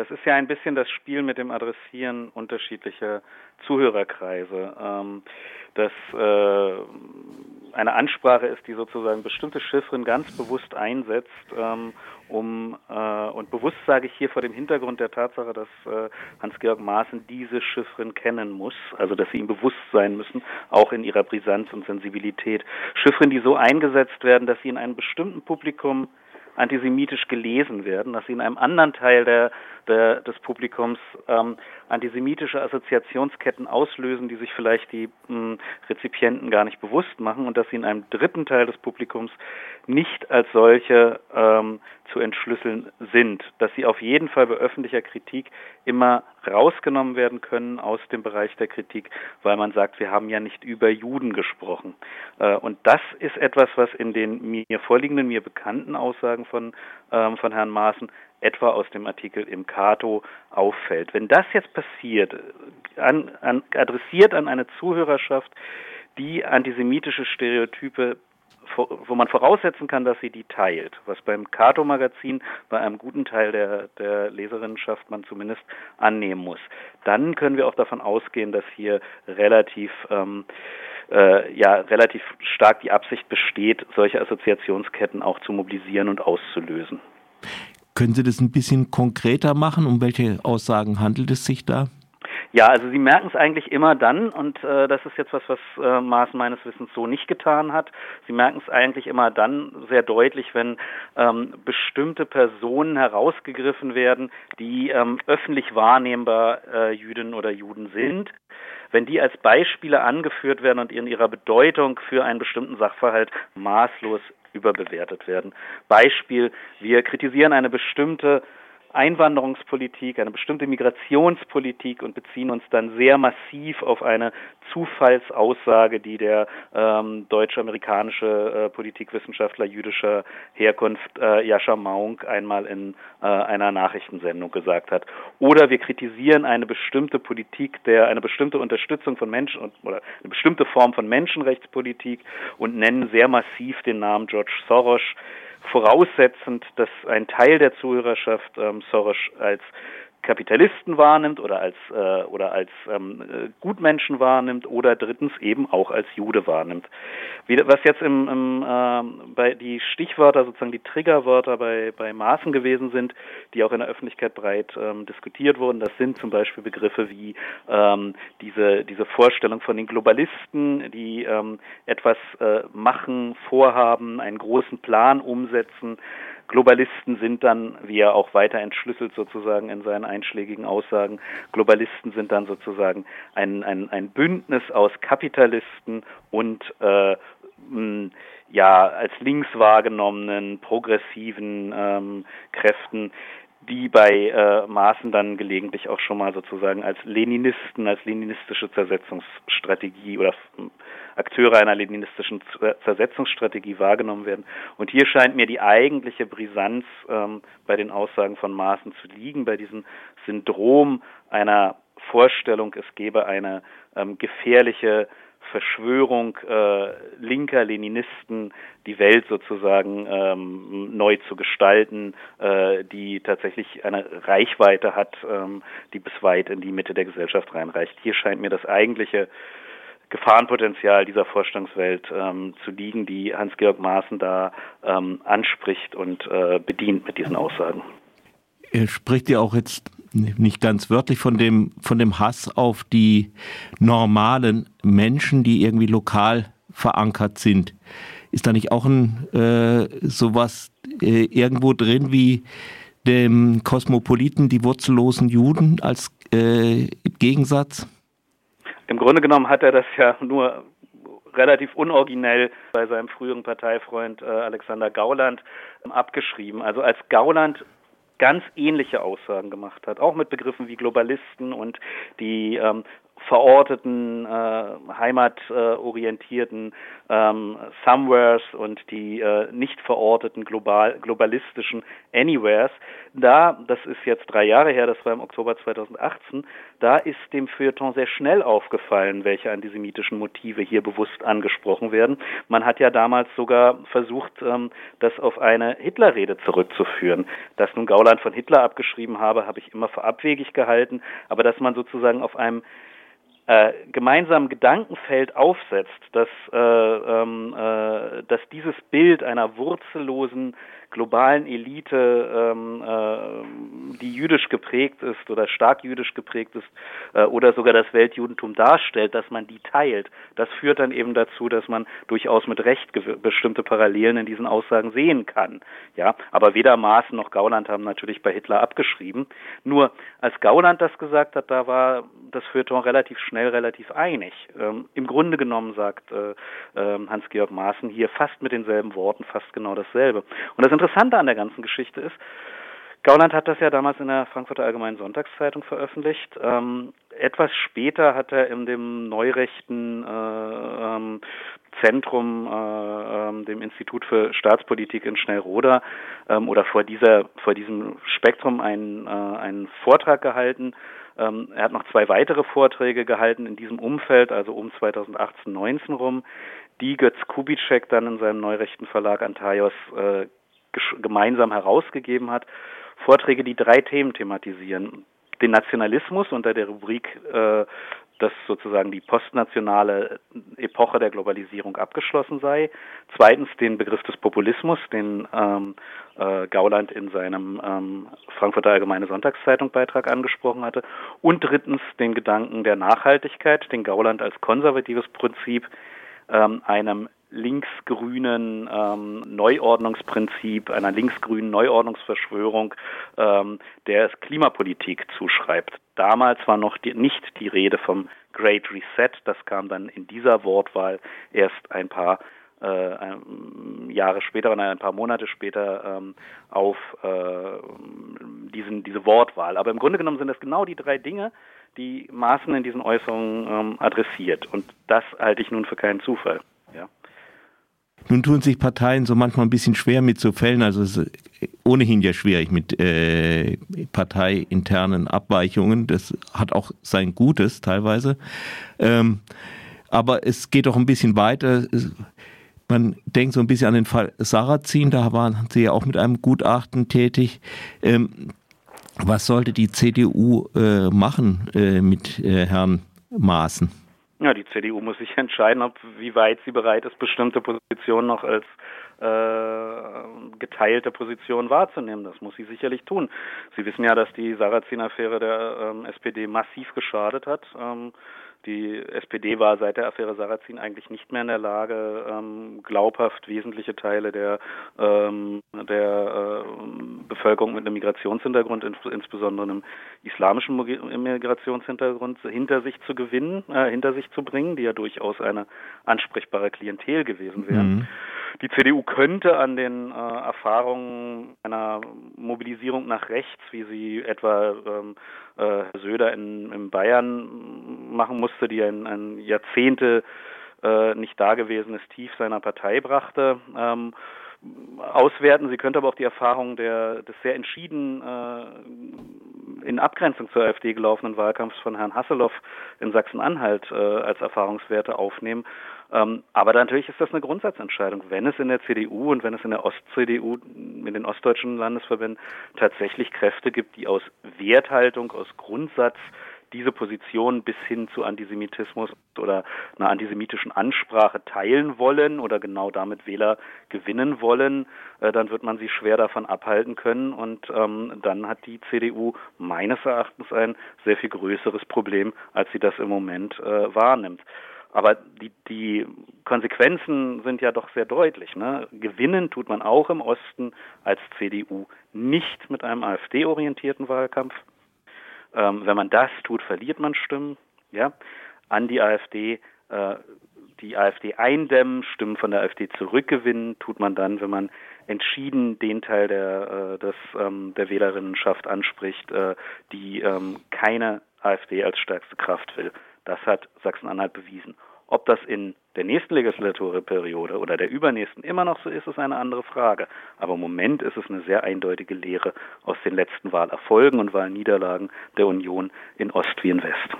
Das ist ja ein bisschen das Spiel mit dem Adressieren unterschiedlicher Zuhörerkreise. Ähm, dass äh, eine Ansprache ist, die sozusagen bestimmte Chiffren ganz bewusst einsetzt, ähm, um äh, und bewusst sage ich hier vor dem Hintergrund der Tatsache, dass äh, Hans-Georg Maaßen diese Chiffren kennen muss, also dass sie ihm bewusst sein müssen, auch in ihrer Brisanz und Sensibilität. Chiffren, die so eingesetzt werden, dass sie in einem bestimmten Publikum antisemitisch gelesen werden, dass sie in einem anderen Teil der, der, des Publikums ähm, antisemitische Assoziationsketten auslösen, die sich vielleicht die mh, hm, Rezipienten gar nicht bewusst machen und dass sie in einem dritten Teil des Publikums nicht als solche ähm, zu entschlüsseln sind, dass sie auf jeden Fall bei öffentlicher Kritik immer rausgenommen werden können aus dem Bereich der Kritik, weil man sagt, wir haben ja nicht über Juden gesprochen. Äh, und das ist etwas, was in den mir vorliegenden, mir bekannten Aussagen von, ähm, von Herrn Maaßen etwa aus dem Artikel im Cato auffällt. Wenn das jetzt passiert, an, an, adressiert an eine Zuhörerschaft, die antisemitische Stereotype wo man voraussetzen kann, dass sie die teilt, was beim Cato-Magazin bei einem guten Teil der, der Leserinnenschaft man zumindest annehmen muss. Dann können wir auch davon ausgehen, dass hier relativ ähm, äh, ja relativ stark die Absicht besteht, solche Assoziationsketten auch zu mobilisieren und auszulösen. Können Sie das ein bisschen konkreter machen? Um welche Aussagen handelt es sich da? Ja, also Sie merken es eigentlich immer dann, und äh, das ist jetzt was, was äh, Maas meines Wissens so nicht getan hat. Sie merken es eigentlich immer dann sehr deutlich, wenn ähm, bestimmte Personen herausgegriffen werden, die ähm, öffentlich wahrnehmbar äh, Jüdinnen oder Juden sind. Wenn die als Beispiele angeführt werden und in ihrer Bedeutung für einen bestimmten Sachverhalt maßlos überbewertet werden. Beispiel, wir kritisieren eine bestimmte Einwanderungspolitik, eine bestimmte Migrationspolitik und beziehen uns dann sehr massiv auf eine Zufallsaussage, die der ähm, deutsch-amerikanische äh, Politikwissenschaftler jüdischer Herkunft äh, Jascha Maunk einmal in äh, einer Nachrichtensendung gesagt hat. Oder wir kritisieren eine bestimmte Politik, der eine bestimmte Unterstützung von Menschen oder eine bestimmte Form von Menschenrechtspolitik und nennen sehr massiv den Namen George Soros voraussetzend, dass ein Teil der Zuhörerschaft ähm, Soros als Kapitalisten wahrnimmt oder als äh, oder als ähm, äh, Gutmenschen wahrnimmt oder drittens eben auch als Jude wahrnimmt. Wie, was jetzt im, im äh, bei die Stichwörter sozusagen die Triggerwörter bei bei Maßen gewesen sind, die auch in der Öffentlichkeit breit ähm, diskutiert wurden, das sind zum Beispiel Begriffe wie ähm, diese diese Vorstellung von den Globalisten, die ähm, etwas äh, machen, vorhaben, einen großen Plan umsetzen Globalisten sind dann, wie er auch weiter entschlüsselt sozusagen in seinen einschlägigen Aussagen, Globalisten sind dann sozusagen ein, ein, ein Bündnis aus Kapitalisten und äh, mh, ja als links wahrgenommenen progressiven ähm, Kräften, die bei äh, Maßen dann gelegentlich auch schon mal sozusagen als Leninisten, als leninistische Zersetzungsstrategie oder Akteure einer leninistischen Zersetzungsstrategie wahrgenommen werden. Und hier scheint mir die eigentliche Brisanz ähm, bei den Aussagen von Maaßen zu liegen, bei diesem Syndrom einer Vorstellung, es gebe eine ähm, gefährliche Verschwörung äh, linker Leninisten, die Welt sozusagen ähm, neu zu gestalten, äh, die tatsächlich eine Reichweite hat, ähm, die bis weit in die Mitte der Gesellschaft reinreicht. Hier scheint mir das eigentliche Gefahrenpotenzial dieser Vorstellungswelt ähm, zu liegen, die Hans-Georg Maaßen da ähm, anspricht und äh, bedient mit diesen Aussagen. Er spricht ja auch jetzt nicht ganz wörtlich von dem, von dem Hass auf die normalen Menschen, die irgendwie lokal verankert sind. Ist da nicht auch ein äh, sowas äh, irgendwo drin wie dem Kosmopoliten, die wurzellosen Juden als äh, Gegensatz? Im Grunde genommen hat er das ja nur relativ unoriginell bei seinem früheren Parteifreund äh, Alexander Gauland ähm, abgeschrieben. Also als Gauland ganz ähnliche Aussagen gemacht hat, auch mit Begriffen wie Globalisten und die ähm, verorteten, äh, heimatorientierten ähm, Somewheres und die äh, nicht verorteten global, globalistischen Anywheres. Da, das ist jetzt drei Jahre her, das war im Oktober 2018, da ist dem Feuilleton sehr schnell aufgefallen, welche antisemitischen Motive hier bewusst angesprochen werden. Man hat ja damals sogar versucht, ähm, das auf eine Hitlerrede zurückzuführen. Dass nun Gauland von Hitler abgeschrieben habe, habe ich immer für abwegig gehalten, aber dass man sozusagen auf einem äh, gemeinsamen Gedankenfeld aufsetzt, dass, äh, ähm, äh, dass dieses Bild einer wurzellosen globalen Elite, ähm, äh, die jüdisch geprägt ist oder stark jüdisch geprägt ist äh, oder sogar das Weltjudentum darstellt, dass man die teilt. Das führt dann eben dazu, dass man durchaus mit Recht bestimmte Parallelen in diesen Aussagen sehen kann. Ja, aber weder Maaßen noch Gauland haben natürlich bei Hitler abgeschrieben. Nur als Gauland das gesagt hat, da war das Feuilleton relativ schnell relativ einig. Ähm, Im Grunde genommen sagt äh, äh, Hans-Georg Maaßen hier fast mit denselben Worten fast genau dasselbe. Und das Interessante an der ganzen Geschichte ist, Gauland hat das ja damals in der Frankfurter Allgemeinen Sonntagszeitung veröffentlicht. Ähm, etwas später hat er in dem neurechten äh, ähm, Zentrum, äh, ähm, dem Institut für Staatspolitik in Schnellroda ähm, oder vor dieser, vor diesem Spektrum einen, äh, einen Vortrag gehalten. Ähm, er hat noch zwei weitere Vorträge gehalten in diesem Umfeld, also um 2018, 19 rum, die Götz Kubitschek dann in seinem neurechten Verlag Antaios äh, gemeinsam herausgegeben hat. Vorträge, die drei Themen thematisieren. Den Nationalismus unter der Rubrik, äh, dass sozusagen die postnationale Epoche der Globalisierung abgeschlossen sei. Zweitens den Begriff des Populismus, den ähm, äh, Gauland in seinem ähm, Frankfurter Allgemeine Sonntagszeitung Beitrag angesprochen hatte. Und drittens den Gedanken der Nachhaltigkeit, den Gauland als konservatives Prinzip ähm, einem linksgrünen ähm, Neuordnungsprinzip, einer linksgrünen Neuordnungsverschwörung, ähm, der es Klimapolitik zuschreibt. Damals war noch die, nicht die Rede vom Great Reset, das kam dann in dieser Wortwahl erst ein paar äh, Jahre später oder ein paar Monate später ähm, auf äh, diesen, diese Wortwahl. Aber im Grunde genommen sind das genau die drei Dinge, die Maaßen in diesen Äußerungen ähm, adressiert. Und das halte ich nun für keinen Zufall. Ja. Nun tun sich Parteien so manchmal ein bisschen schwer mit so Fällen, also es ist ohnehin ja schwierig mit äh, parteiinternen Abweichungen. Das hat auch sein Gutes teilweise. Ähm, aber es geht doch ein bisschen weiter. Man denkt so ein bisschen an den Fall Sarrazin, da waren Sie ja auch mit einem Gutachten tätig. Ähm, was sollte die CDU äh, machen äh, mit äh, Herrn Maaßen? Ja, die CDU muss sich entscheiden, ob wie weit sie bereit ist, bestimmte Positionen noch als äh, geteilte Position wahrzunehmen. Das muss sie sicherlich tun. Sie wissen ja, dass die Sarrazin-Affäre der ähm, SPD massiv geschadet hat. Ähm, die SPD war seit der Affäre Sarrazin eigentlich nicht mehr in der Lage, ähm, glaubhaft wesentliche Teile der, ähm, der äh, Bevölkerung mit einem Migrationshintergrund, ins, insbesondere einem islamischen Migrationshintergrund, hinter sich zu gewinnen, äh, hinter sich zu bringen, die ja durchaus eine ansprechbare Klientel gewesen wären. Mhm. Die CDU könnte an den äh, Erfahrungen einer Mobilisierung nach rechts, wie sie etwa ähm, äh, Söder in, in Bayern machen musste, die ein, ein Jahrzehnte äh, nicht dagewesenes Tief seiner Partei brachte, ähm, auswerten. Sie könnte aber auch die Erfahrung der, des sehr entschieden äh, in Abgrenzung zur AfD gelaufenen Wahlkampfs von Herrn Hasselhoff in Sachsen-Anhalt äh, als Erfahrungswerte aufnehmen ähm, aber natürlich ist das eine Grundsatzentscheidung. Wenn es in der CDU und wenn es in der Ost-CDU, in den ostdeutschen Landesverbänden tatsächlich Kräfte gibt, die aus Werthaltung, aus Grundsatz diese Position bis hin zu Antisemitismus oder einer antisemitischen Ansprache teilen wollen oder genau damit Wähler gewinnen wollen, äh, dann wird man sie schwer davon abhalten können und ähm, dann hat die CDU meines Erachtens ein sehr viel größeres Problem, als sie das im Moment äh, wahrnimmt. Aber die, die Konsequenzen sind ja doch sehr deutlich. Ne? Gewinnen tut man auch im Osten als CDU nicht mit einem AfD-orientierten Wahlkampf. Ähm, wenn man das tut, verliert man Stimmen ja, an die AfD. Äh, die AfD eindämmen, Stimmen von der AfD zurückgewinnen, tut man dann, wenn man entschieden den Teil der, äh, des, ähm, der Wählerinnenschaft anspricht, äh, die ähm, keine AfD als stärkste Kraft will. Das hat Sachsen-Anhalt bewiesen. Ob das in der nächsten Legislaturperiode oder der übernächsten immer noch so ist, ist eine andere Frage. Aber im Moment ist es eine sehr eindeutige Lehre aus den letzten Wahlerfolgen und Wahlniederlagen der Union in Ost wie in West.